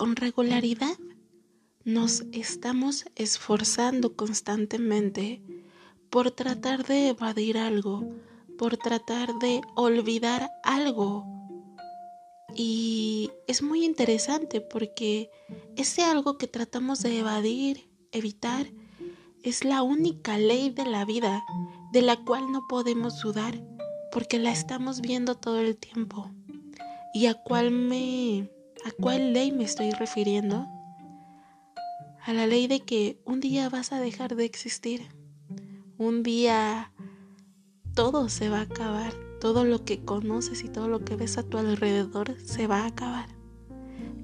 con regularidad nos estamos esforzando constantemente por tratar de evadir algo, por tratar de olvidar algo. Y es muy interesante porque ese algo que tratamos de evadir, evitar, es la única ley de la vida de la cual no podemos dudar porque la estamos viendo todo el tiempo. ¿Y a cuál me a cuál ley me estoy refiriendo? A la ley de que un día vas a dejar de existir. Un día todo se va a acabar, todo lo que conoces y todo lo que ves a tu alrededor se va a acabar.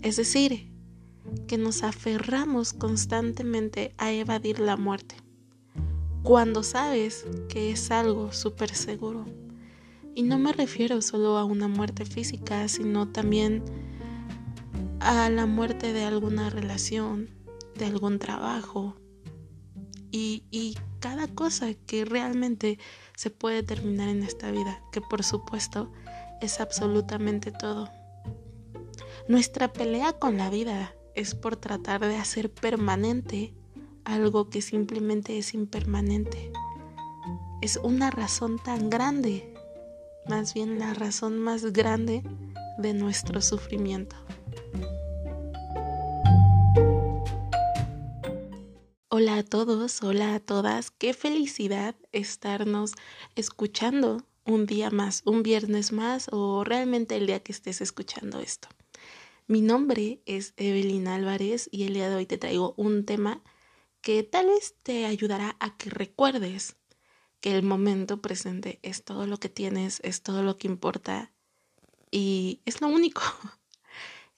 Es decir, que nos aferramos constantemente a evadir la muerte, cuando sabes que es algo súper seguro. Y no me refiero solo a una muerte física, sino también a la muerte de alguna relación, de algún trabajo y, y cada cosa que realmente se puede terminar en esta vida, que por supuesto es absolutamente todo. Nuestra pelea con la vida es por tratar de hacer permanente algo que simplemente es impermanente. Es una razón tan grande, más bien la razón más grande de nuestro sufrimiento. Hola a todos, hola a todas, qué felicidad estarnos escuchando un día más, un viernes más o realmente el día que estés escuchando esto. Mi nombre es Evelyn Álvarez y el día de hoy te traigo un tema que tal vez te ayudará a que recuerdes que el momento presente es todo lo que tienes, es todo lo que importa y es lo único.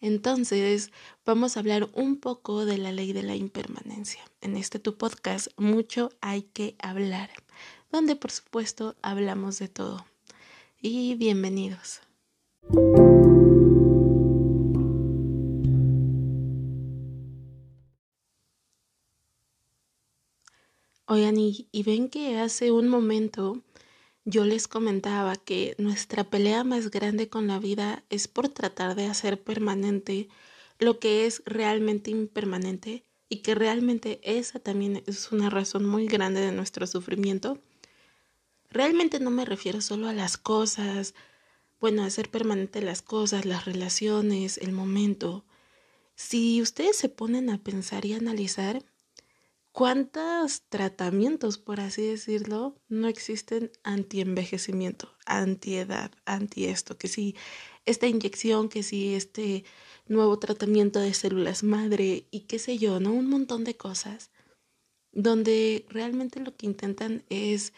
Entonces, vamos a hablar un poco de la ley de la impermanencia. En este tu podcast, mucho hay que hablar, donde por supuesto hablamos de todo. Y bienvenidos. Oigan, y, y ven que hace un momento yo les comentaba que nuestra pelea más grande con la vida es por tratar de hacer permanente lo que es realmente impermanente y que realmente esa también es una razón muy grande de nuestro sufrimiento. Realmente no me refiero solo a las cosas, bueno, hacer permanente las cosas, las relaciones, el momento. Si ustedes se ponen a pensar y analizar, ¿Cuántos tratamientos, por así decirlo, no existen anti-envejecimiento, anti-edad, anti esto? Que si esta inyección, que si este nuevo tratamiento de células madre y qué sé yo, ¿no? Un montón de cosas donde realmente lo que intentan es,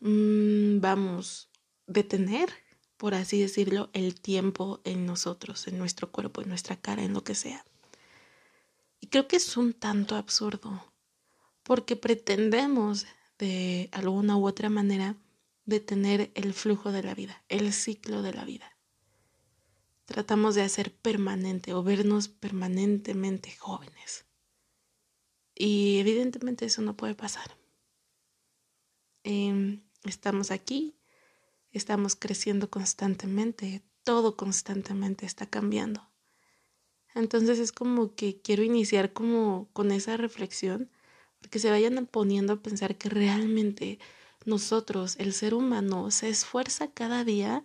mm, vamos, detener, por así decirlo, el tiempo en nosotros, en nuestro cuerpo, en nuestra cara, en lo que sea. Y creo que es un tanto absurdo porque pretendemos de alguna u otra manera detener el flujo de la vida, el ciclo de la vida. Tratamos de hacer permanente o vernos permanentemente jóvenes. Y evidentemente eso no puede pasar. Em, estamos aquí, estamos creciendo constantemente, todo constantemente está cambiando. Entonces es como que quiero iniciar como con esa reflexión que se vayan poniendo a pensar que realmente nosotros, el ser humano, se esfuerza cada día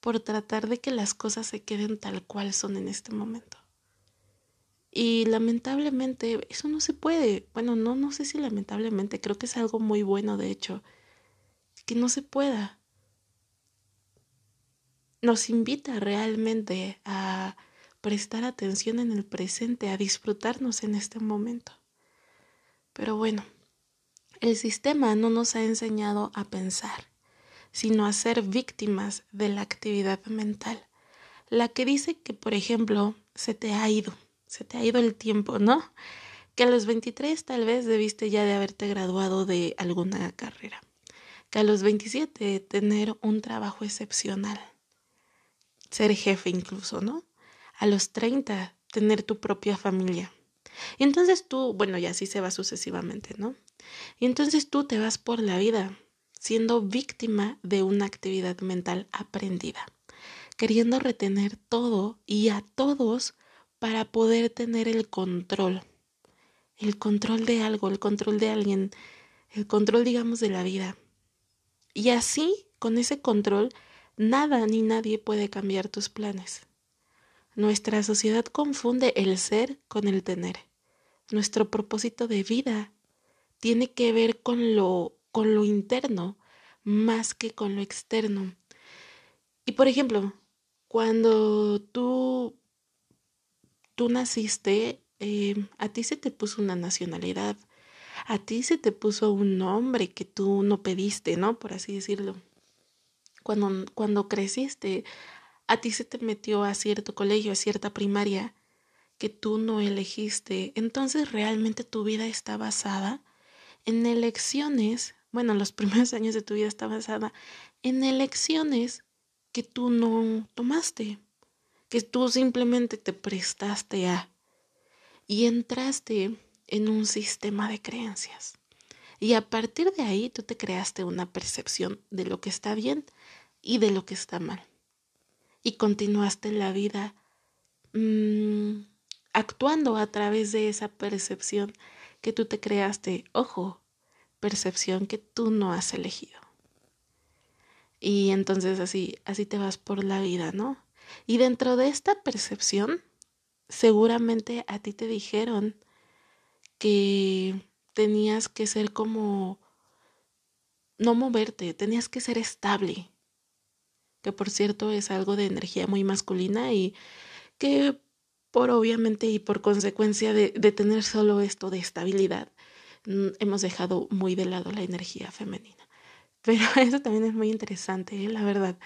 por tratar de que las cosas se queden tal cual son en este momento. Y lamentablemente eso no se puede. Bueno, no, no sé si lamentablemente, creo que es algo muy bueno, de hecho, que no se pueda. Nos invita realmente a prestar atención en el presente, a disfrutarnos en este momento. Pero bueno, el sistema no nos ha enseñado a pensar, sino a ser víctimas de la actividad mental, la que dice que, por ejemplo, se te ha ido, se te ha ido el tiempo, ¿no? Que a los 23 tal vez debiste ya de haberte graduado de alguna carrera, que a los 27 tener un trabajo excepcional, ser jefe incluso, ¿no? A los 30 tener tu propia familia, entonces tú, bueno, y así se va sucesivamente, ¿no? Y entonces tú te vas por la vida siendo víctima de una actividad mental aprendida, queriendo retener todo y a todos para poder tener el control, el control de algo, el control de alguien, el control, digamos, de la vida. Y así, con ese control, nada ni nadie puede cambiar tus planes. Nuestra sociedad confunde el ser con el tener. Nuestro propósito de vida tiene que ver con lo, con lo interno más que con lo externo. Y por ejemplo, cuando tú, tú naciste, eh, a ti se te puso una nacionalidad, a ti se te puso un nombre que tú no pediste, ¿no? Por así decirlo. Cuando, cuando creciste, a ti se te metió a cierto colegio, a cierta primaria que tú no elegiste. Entonces realmente tu vida está basada en elecciones, bueno, los primeros años de tu vida está basada en elecciones que tú no tomaste, que tú simplemente te prestaste a y entraste en un sistema de creencias. Y a partir de ahí tú te creaste una percepción de lo que está bien y de lo que está mal y continuaste la vida mm, actuando a través de esa percepción que tú te creaste. Ojo, percepción que tú no has elegido. Y entonces así, así te vas por la vida, ¿no? Y dentro de esta percepción, seguramente a ti te dijeron que tenías que ser como no moverte, tenías que ser estable, que por cierto es algo de energía muy masculina y que por obviamente y por consecuencia de, tener solo esto de estabilidad, mm, hemos dejado muy de lado la energía femenina. Pero eso también es muy interesante, ¿eh? la verdad.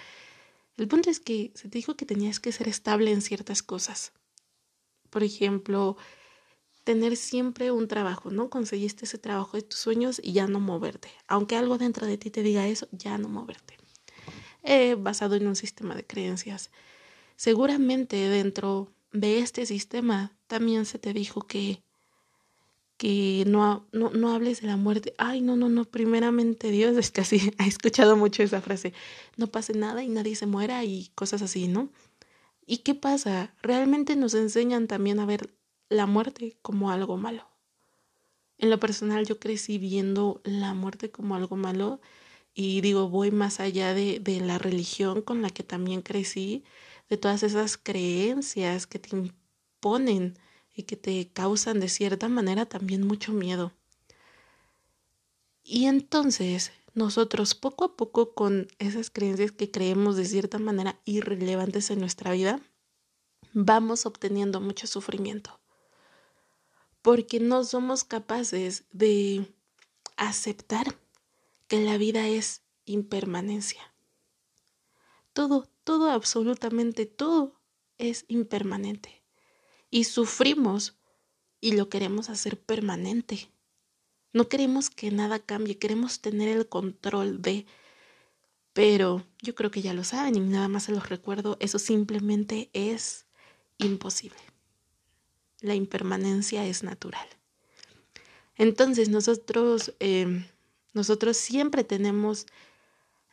El punto es que se te dijo que tenías que ser estable en ciertas cosas. Por ejemplo, tener siempre un trabajo, ¿no? Conseguiste ese trabajo de tus sueños y ya no moverte. Aunque algo dentro de ti te diga eso, ya no moverte. Eh, basado en un sistema de creencias. Seguramente dentro de este sistema también se te dijo que, que no, no, no hables de la muerte. Ay, no, no, no, primeramente Dios, es que así, he escuchado mucho esa frase, no pase nada y nadie se muera y cosas así, ¿no? ¿Y qué pasa? Realmente nos enseñan también a ver la muerte como algo malo. En lo personal yo crecí viendo la muerte como algo malo y digo, voy más allá de, de la religión con la que también crecí, de todas esas creencias que te imponen y que te causan de cierta manera también mucho miedo. Y entonces nosotros poco a poco con esas creencias que creemos de cierta manera irrelevantes en nuestra vida, vamos obteniendo mucho sufrimiento. Porque no somos capaces de aceptar que la vida es impermanencia. Todo, todo, absolutamente todo es impermanente. Y sufrimos y lo queremos hacer permanente. No queremos que nada cambie, queremos tener el control de... Pero yo creo que ya lo saben y nada más se los recuerdo, eso simplemente es imposible. La impermanencia es natural. Entonces nosotros em, nosotros siempre tenemos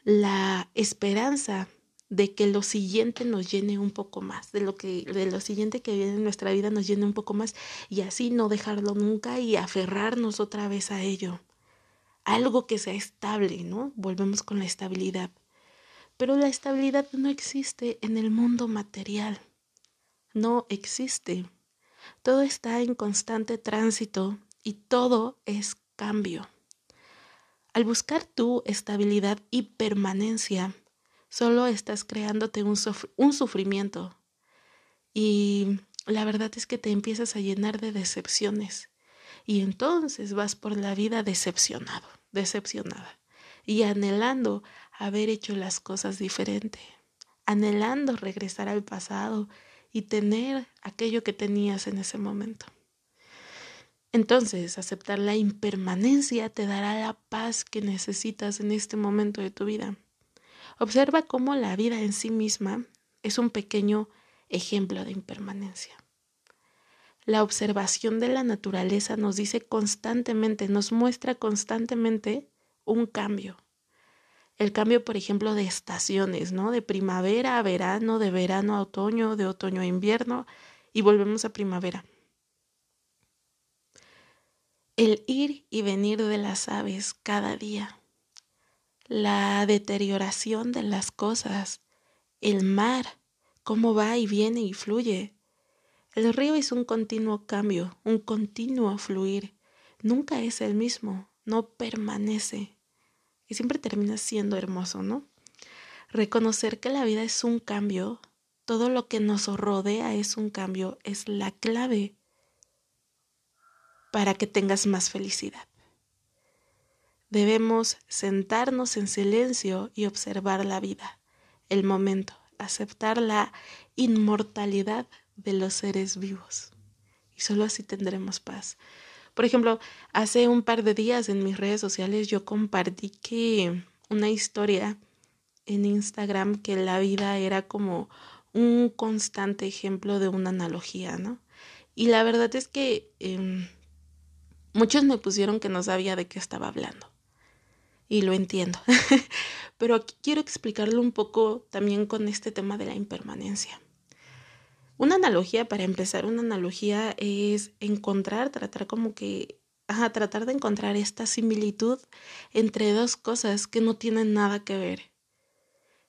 la esperanza de que lo siguiente nos llene un poco más, de lo que de lo siguiente que viene en nuestra vida nos llene un poco más y así no dejarlo nunca y aferrarnos otra vez a ello. Algo que sea estable, ¿no? Volvemos con la estabilidad. Pero la estabilidad no existe en el mundo material. No existe. Todo está en constante tránsito y todo es cambio. Al buscar tu estabilidad y permanencia, solo estás creándote un, un sufrimiento. Y la verdad es que te empiezas a llenar de decepciones. Y entonces vas por la vida decepcionado, decepcionada. Y anhelando haber hecho las cosas diferente. Anhelando regresar al pasado y tener aquello que tenías en ese momento. Entonces, aceptar la impermanencia te dará la paz que necesitas en este momento de tu vida. Observa cómo la vida en sí misma es un pequeño ejemplo de impermanencia. La observación de la naturaleza nos dice constantemente, nos muestra constantemente un cambio. El cambio, por ejemplo, de estaciones, ¿no? De primavera a verano, de verano a otoño, de otoño a invierno y volvemos a primavera. El ir y venir de las aves cada día, la deterioración de las cosas, el mar, cómo va y viene y fluye. El río es un continuo cambio, un continuo fluir. Nunca es el mismo, no permanece. Y siempre termina siendo hermoso, ¿no? Reconocer que la vida es un cambio, todo lo que nos rodea es un cambio, es la clave para que tengas más felicidad. Debemos sentarnos en silencio y observar la vida, el momento, aceptar la inmortalidad de los seres vivos. Y solo así tendremos paz. Por ejemplo, hace un par de días en mis redes sociales yo compartí que una historia en Instagram que la vida era como un constante ejemplo de una analogía, ¿no? Y la verdad es que em, muchos me pusieron que no sabía de qué estaba hablando. Y lo entiendo. Pero aquí quiero explicarlo un poco también con este tema de la impermanencia. Una analogía, para empezar, una analogía es encontrar, tratar como que, ajá, tratar de encontrar esta similitud entre dos cosas que no tienen nada que ver.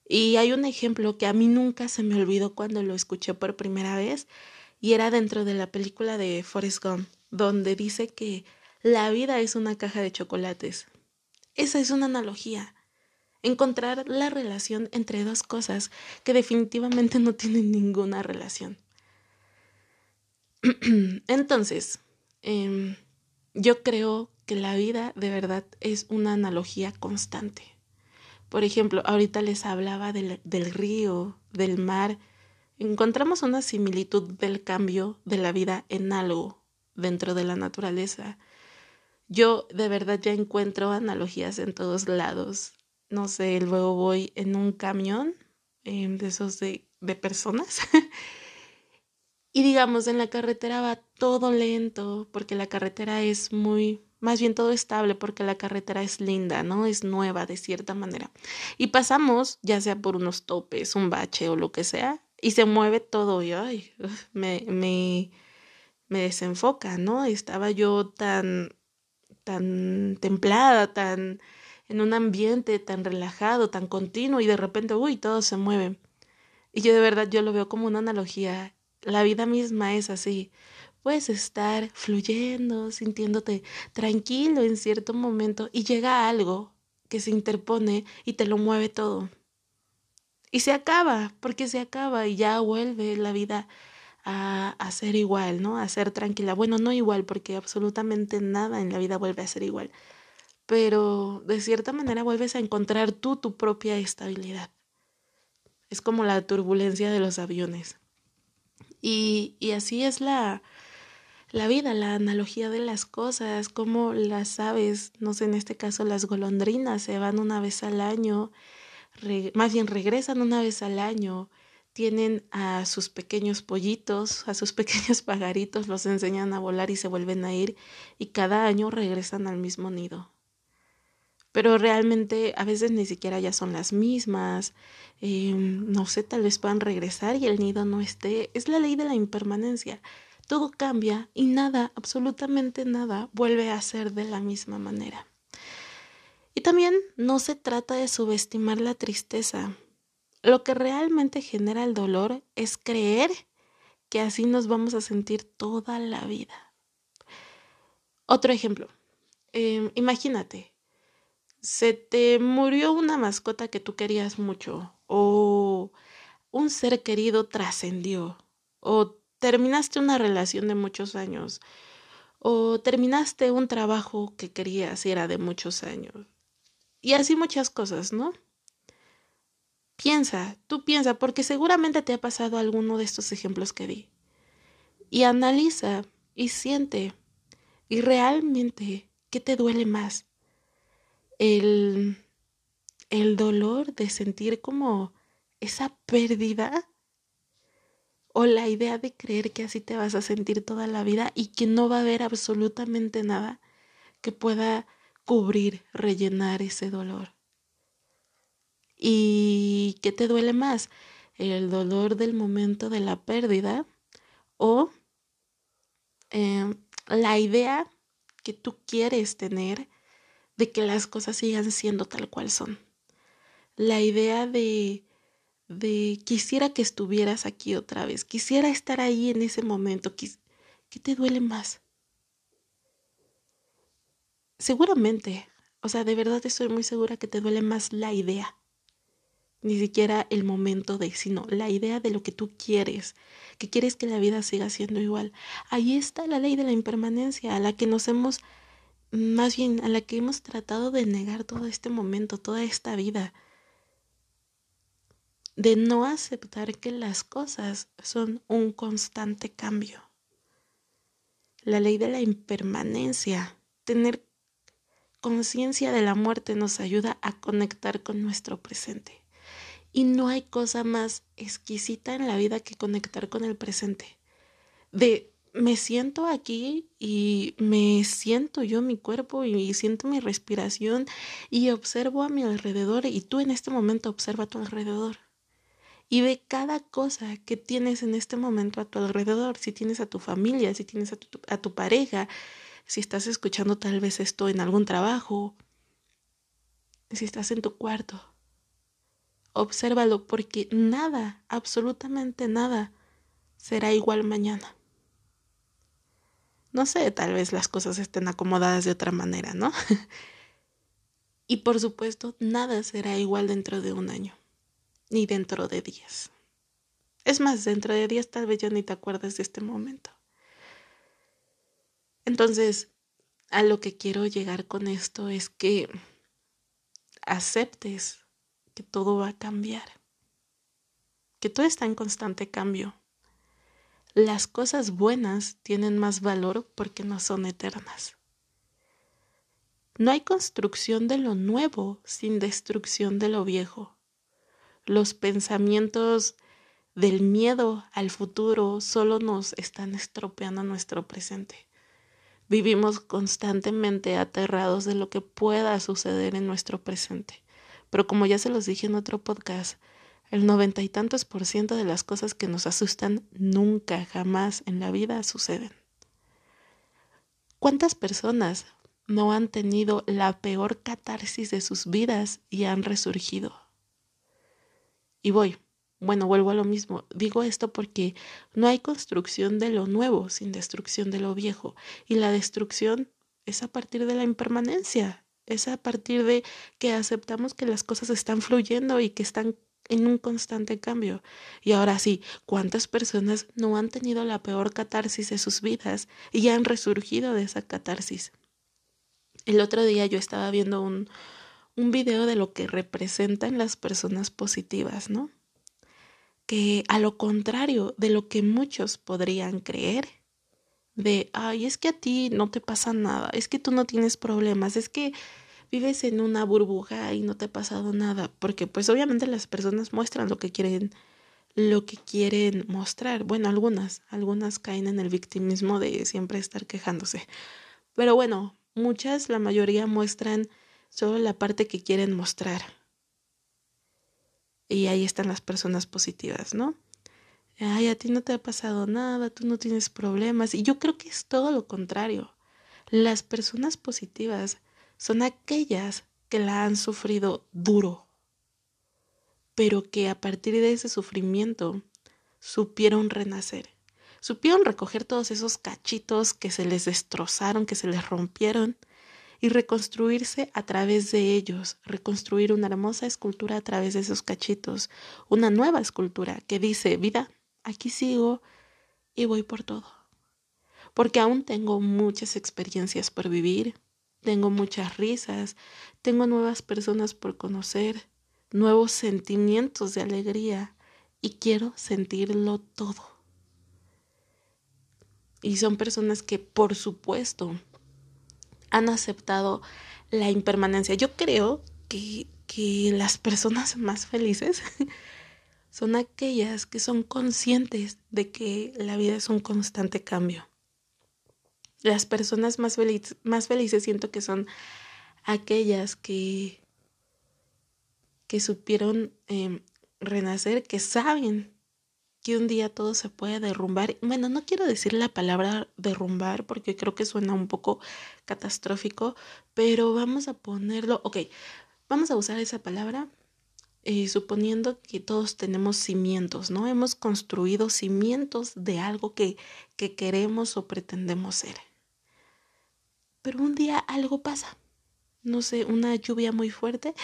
Y hay un ejemplo que a mí nunca se me olvidó cuando lo escuché por primera vez y era dentro de la película de Forrest Gump, donde dice que la vida es una caja de chocolates. Esa es una analogía. Encontrar la relación entre dos cosas que definitivamente no tienen ninguna relación. Entonces, em, yo creo que la vida de verdad es una analogía constante. Por ejemplo, ahorita les hablaba del, del río, del mar. Encontramos una similitud del cambio de la vida en algo dentro de la naturaleza. Yo de verdad ya encuentro analogías en todos lados. No sé, luego voy en un camión em, de esos de, personas. y digamos, en la carretera va todo lento porque la carretera es muy más bien todo estable porque la carretera es linda, ¿no? Es nueva de cierta manera. Y pasamos, ya sea por unos topes, un bache o lo que sea, y se mueve todo y ay, me, me, me desenfoca, ¿no? Estaba yo tan, tan templada, tan en un ambiente tan relajado, tan continuo y de repente, uy, todo se mueve. Y yo de verdad yo lo veo como una analogía. La vida misma es así. Puedes estar fluyendo, sintiéndote tranquilo en cierto momento y llega algo que se interpone y te lo mueve todo. Y se acaba, porque se acaba y ya vuelve la vida a, ser igual, ¿no? A ser tranquila. Bueno, no igual, porque absolutamente nada en la vida vuelve a ser igual. Pero de cierta manera vuelves a encontrar tú tu propia estabilidad. Es como la turbulencia de los aviones. Y, y así es la, la vida, la analogía de las cosas, como las aves, no sé, en este caso las golondrinas se van una vez al año, más bien regresan una vez al año, tienen a sus pequeños pollitos, a sus pequeños pajaritos, los enseñan a volar y se vuelven a ir y cada año regresan al mismo nido. Pero realmente a veces ni siquiera ya son las mismas, em, no sé, tal vez puedan regresar y el nido no esté. Es la ley de la impermanencia todo cambia y nada, absolutamente nada, vuelve a ser de la misma manera. Y también no se trata de subestimar la tristeza. Lo que realmente genera el dolor es creer que así nos vamos a sentir toda la vida. Otro ejemplo. Em, imagínate, se te murió una mascota que tú querías mucho o un ser querido trascendió o terminaste una relación de muchos años o terminaste un trabajo que querías y era de muchos años. Y así muchas cosas, ¿no? Piensa, tú piensa, porque seguramente te ha pasado alguno de estos ejemplos que di. Y analiza y siente. Y realmente, ¿qué te duele más? El, el dolor de sentir como esa pérdida o la idea de creer que así te vas a sentir toda la vida y que no va a haber absolutamente nada que pueda cubrir, rellenar ese dolor. ¿Y qué te duele más? ¿El dolor del momento de la pérdida o em, la idea que tú quieres tener de que las cosas sigan siendo tal cual son. La idea de, de quisiera que estuvieras aquí otra vez, quisiera estar ahí en ese momento, ¿qué te duele más? Seguramente, o sea, de verdad estoy muy segura que te duele más la idea ni siquiera el momento de, sino la idea de lo que tú quieres, que quieres que la vida siga siendo igual. Ahí está la ley de la impermanencia, a la que nos hemos, más bien, a la que hemos tratado de negar todo este momento, toda esta vida, de no aceptar que las cosas son un constante cambio. La ley de la impermanencia, tener conciencia de la muerte nos ayuda a conectar con nuestro presente. Y no hay cosa más exquisita en la vida que conectar con el presente. De me siento aquí y me siento yo mi cuerpo y siento mi respiración y observo a mi alrededor y tú en este momento observa a tu alrededor. Y ve cada cosa que tienes en este momento a tu alrededor, si tienes a tu familia, si tienes a tu, a tu pareja, si estás escuchando tal vez esto en algún trabajo, si estás en tu cuarto Obsérvalo porque nada, absolutamente nada, será igual mañana. No sé, tal vez las cosas estén acomodadas de otra manera, ¿no? y por supuesto, nada será igual dentro de un año, ni dentro de días. Es más, dentro de días tal vez ya ni te acuerdas de este momento. Entonces, a lo que quiero llegar con esto es que aceptes que todo va a cambiar, que todo está en constante cambio. Las cosas buenas tienen más valor porque no son eternas. No hay construcción de lo nuevo sin destrucción de lo viejo. Los pensamientos del miedo al futuro solo nos están estropeando nuestro presente. Vivimos constantemente aterrados de lo que pueda suceder en nuestro presente. Pero como ya se los dije en otro podcast, el noventa y tantos por ciento de las cosas que nos asustan nunca, jamás en la vida suceden. ¿Cuántas personas no han tenido la peor catarsis de sus vidas y han resurgido? Y voy, bueno, vuelvo a lo mismo. Digo esto porque no hay construcción de lo nuevo sin destrucción de lo viejo. Y la destrucción es a partir de la impermanencia, es a partir de que aceptamos que las cosas están fluyendo y que están en un constante cambio. Y ahora sí, ¿cuántas personas no han tenido la peor catarsis de sus vidas y han resurgido de esa catarsis? El otro día yo estaba viendo un, un video de lo que representan las personas positivas, ¿no? Que a lo contrario de lo que muchos podrían creer, de, ay, es que a ti no te pasa nada, es que tú no tienes problemas, es que vives en una burbuja y no te ha pasado nada, porque pues obviamente las personas muestran lo que quieren lo que quieren mostrar. Bueno, algunas, algunas caen en el victimismo de siempre estar quejándose. Pero bueno, muchas, la mayoría muestran solo la parte que quieren mostrar. Y ahí están las personas positivas, ¿no? Ay, a ti no te ha pasado nada, tú no tienes problemas. Y yo creo que es todo lo contrario. Las personas positivas son aquellas que la han sufrido duro, pero que a partir de ese sufrimiento supieron renacer. Supieron recoger todos esos cachitos que se les destrozaron, que se les rompieron, y reconstruirse a través de ellos, reconstruir una hermosa escultura a través de esos cachitos, una nueva escultura que dice, vida, aquí sigo y voy por todo. Porque aún tengo muchas experiencias por vivir, tengo muchas risas, tengo nuevas personas por conocer, nuevos sentimientos de alegría y quiero sentirlo todo. Y son personas que, por supuesto, han aceptado la impermanencia. Yo creo que, que las personas más felices son aquellas que son conscientes de que la vida es un constante cambio. Las personas más, más felices siento que son aquellas que, que supieron em, renacer, que saben que un día todo se puede derrumbar. Bueno, no quiero decir la palabra derrumbar porque creo que suena un poco catastrófico, pero vamos a ponerlo, ok, vamos a usar esa palabra eh, suponiendo que todos tenemos cimientos, ¿no? Hemos construido cimientos de algo que, que queremos o pretendemos ser. Pero un día algo pasa, no sé, una lluvia muy fuerte,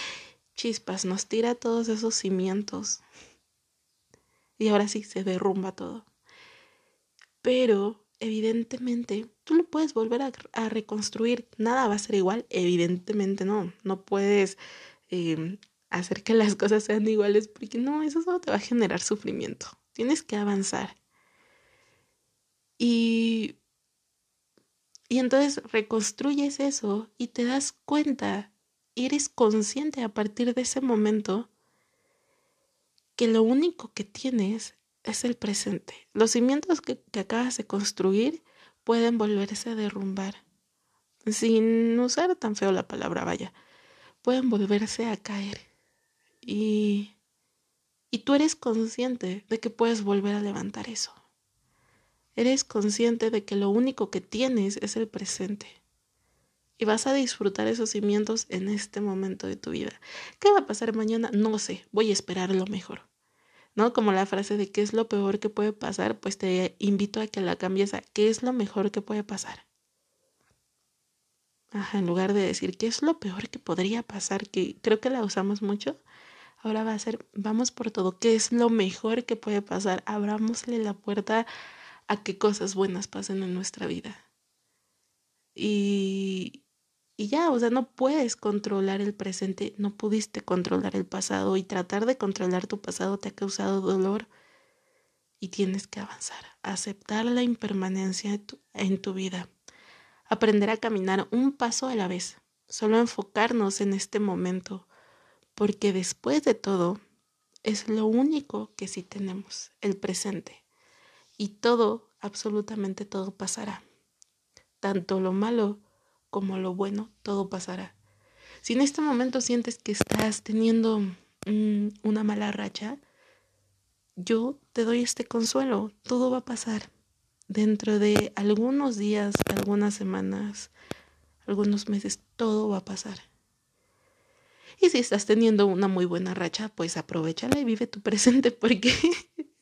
chispas, nos tira todos esos cimientos. Y ahora sí, se derrumba todo. Pero, evidentemente, tú lo puedes volver a, reconstruir. Nada va a ser igual, evidentemente no. No puedes eh, hacer que las cosas sean iguales, porque no, eso solo te va a generar sufrimiento. Tienes que avanzar. Y, y entonces reconstruyes eso y te das cuenta, eres consciente a partir de ese momento que lo único que tienes es el presente. Los cimientos que, que acabas de construir pueden volverse a derrumbar. Sin usar tan feo la palabra, vaya. Pueden volverse a caer y, y tú eres consciente de que puedes volver a levantar eso. Eres consciente de que lo único que tienes es el presente. Y vas a disfrutar esos cimientos en este momento de tu vida. ¿Qué va a pasar mañana? No sé, voy a esperar lo mejor. ¿No? Como la frase de qué es lo peor que puede pasar, pues te invito a que la cambies a qué es lo mejor que puede pasar. Ajá, en lugar de decir qué es lo peor que podría pasar, que creo que la usamos mucho, Ahora va a ser, vamos por todo, ¿qué es lo mejor que puede pasar? Abrámosle la puerta a que cosas buenas pasen en nuestra vida. Y, y ya, o sea, no puedes controlar el presente, no pudiste controlar el pasado y tratar de controlar tu pasado te ha causado dolor y tienes que avanzar, aceptar la impermanencia en tu vida, aprender a caminar un paso a la vez, solo enfocarnos en este momento porque después de todo es lo único que sí tenemos, el presente. Y todo, absolutamente todo pasará. Tanto lo malo como lo bueno, todo pasará. Si en este momento sientes que estás teniendo mm, una mala racha, yo te doy este consuelo, todo va a pasar. Dentro de algunos días, algunas semanas, algunos meses, todo va a pasar. Y si estás teniendo una muy buena racha, pues aprovechala y vive tu presente porque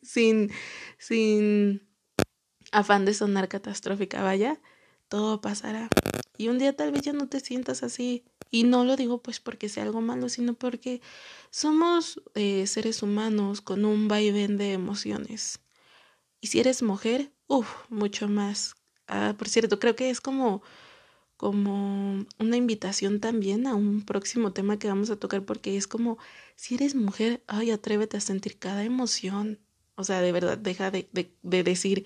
sin, sin afán de sonar catastrófica, vaya, todo pasará. Y un día tal vez ya no te sientas así. Y no lo digo pues porque sea algo malo, sino porque somos eh, seres humanos con un vaivén de emociones. Y si eres mujer, uff, mucho más. Ah, por cierto, creo que es como como una invitación también a un próximo tema que vamos a tocar porque es como si eres mujer, ay, atrévete a sentir cada emoción. O sea, de verdad, deja de, de, decir,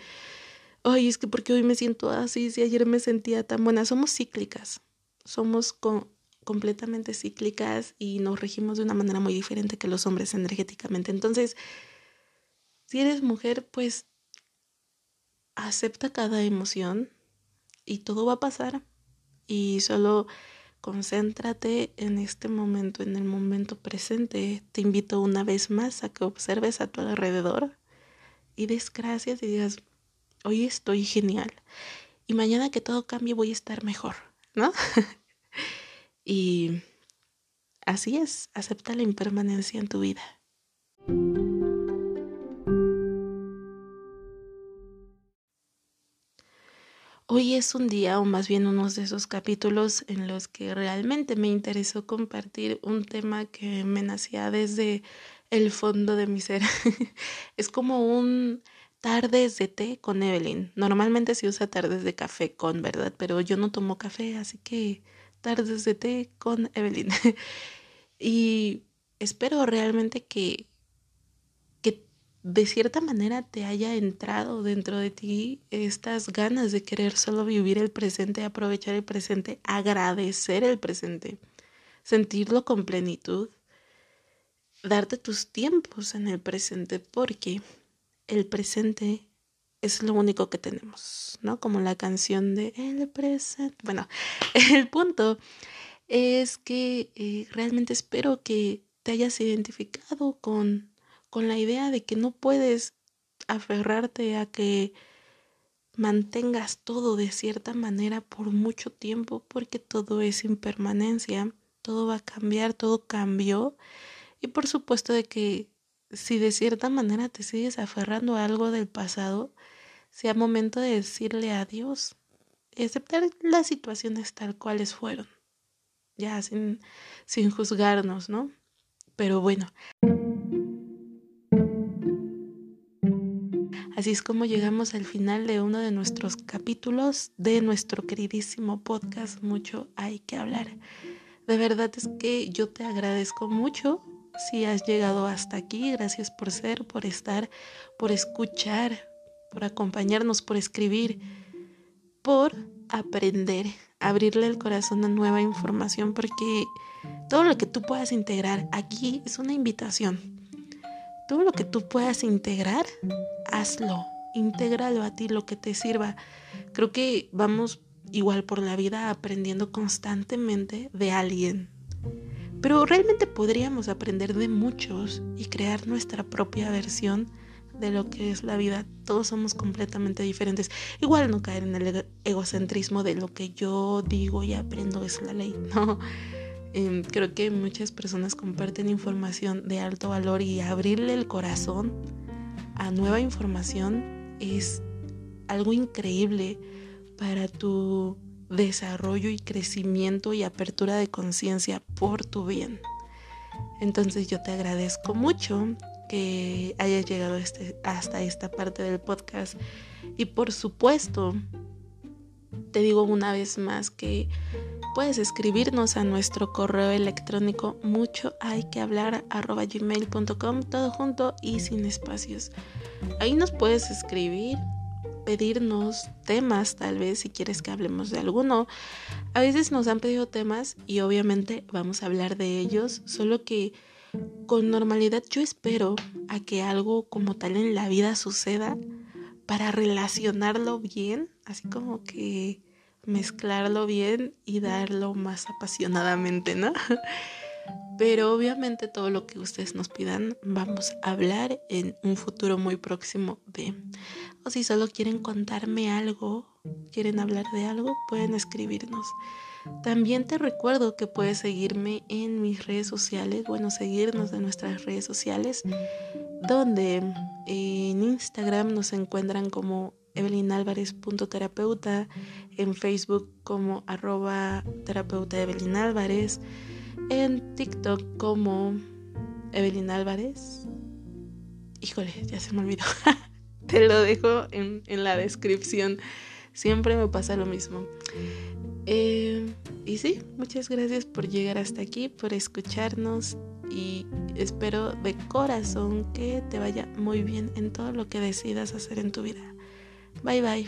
ay, es que porque hoy me siento así, si ayer me sentía tan buena. Somos cíclicas, somos completamente cíclicas y nos regimos de una manera muy diferente que los hombres energéticamente. Entonces, si eres mujer, pues acepta cada emoción y todo va a pasar y solo concéntrate en este momento, en el momento presente. Te invito una vez más a que observes a tu alrededor y des gracias y digas, hoy estoy genial y mañana que todo cambie voy a estar mejor, ¿no? y así es, acepta la impermanencia en tu vida. Hoy es un día, o más bien unos de esos capítulos en los que realmente me interesó compartir un tema que me nacía desde el fondo de mi ser. es como un tardes de té con Evelyn. Normalmente se usa tardes de café con, ¿verdad? Pero yo no tomo café, así que tardes de té con Evelyn. y espero realmente que de cierta manera te haya entrado dentro de ti estas ganas de querer solo vivir el presente, aprovechar el presente, agradecer el presente, sentirlo con plenitud, darte tus tiempos en el presente, porque el presente es lo único que tenemos, ¿no? Como la canción de El presente. Bueno, el punto es que eh, realmente espero que te hayas identificado con con la idea de que no puedes aferrarte a que mantengas todo de cierta manera por mucho tiempo porque todo es impermanencia, todo va a cambiar, todo cambió y por supuesto de que si de cierta manera te sigues aferrando a algo del pasado, sea momento de decirle adiós, aceptar las situaciones tal cuales fueron, ya sin, sin juzgarnos, ¿no? Pero bueno. Así es como llegamos al final de uno de nuestros capítulos de nuestro queridísimo podcast Mucho hay que hablar. De verdad es que yo te agradezco mucho si has llegado hasta aquí. Gracias por ser, por estar, por escuchar, por acompañarnos, por escribir, por aprender, abrirle el corazón a nueva información, porque todo lo que tú puedas integrar aquí es una invitación. Todo lo que tú puedas integrar, hazlo, intégralo a ti, lo que te sirva. Creo que vamos igual por la vida aprendiendo constantemente de alguien, pero realmente podríamos aprender de muchos y crear nuestra propia versión de lo que es la vida. Todos somos completamente diferentes. Igual no caer en el egocentrismo de lo que yo digo y aprendo es la ley. No. Em, creo que muchas personas comparten información de alto valor y abrirle el corazón a nueva información es algo increíble para tu desarrollo y crecimiento y apertura de conciencia por tu bien. Entonces yo te agradezco mucho que hayas llegado este, hasta esta parte del podcast y por supuesto te digo una vez más que puedes escribirnos a nuestro correo electrónico mucho hay que hablar arroba gmail.com todo junto y sin espacios. Ahí nos puedes escribir pedirnos temas, tal vez si quieres que hablemos de alguno. A veces nos han pedido temas y obviamente vamos a hablar de ellos, solo que con normalidad yo espero a que algo como tal en la vida suceda para relacionarlo bien, así como que mezclarlo bien y darlo más apasionadamente, ¿no? Pero obviamente todo lo que ustedes nos pidan vamos a hablar en un futuro muy próximo de... O si solo quieren contarme algo, quieren hablar de algo, pueden escribirnos. También te recuerdo que puedes seguirme en mis redes sociales, bueno, seguirnos en nuestras redes sociales, donde en Instagram nos encuentran como evelinalvarez.terapeuta, en Facebook como arroba terapeuta Evelyn Álvarez, en TikTok como Evelyn Álvarez. Híjole, ya se me olvidó. Te lo dejo en, la descripción. Siempre me pasa lo mismo. Eh, y sí, muchas gracias por llegar hasta aquí, por escucharnos y espero de corazón que te vaya muy bien en todo lo que decidas hacer en tu vida. Bye bye.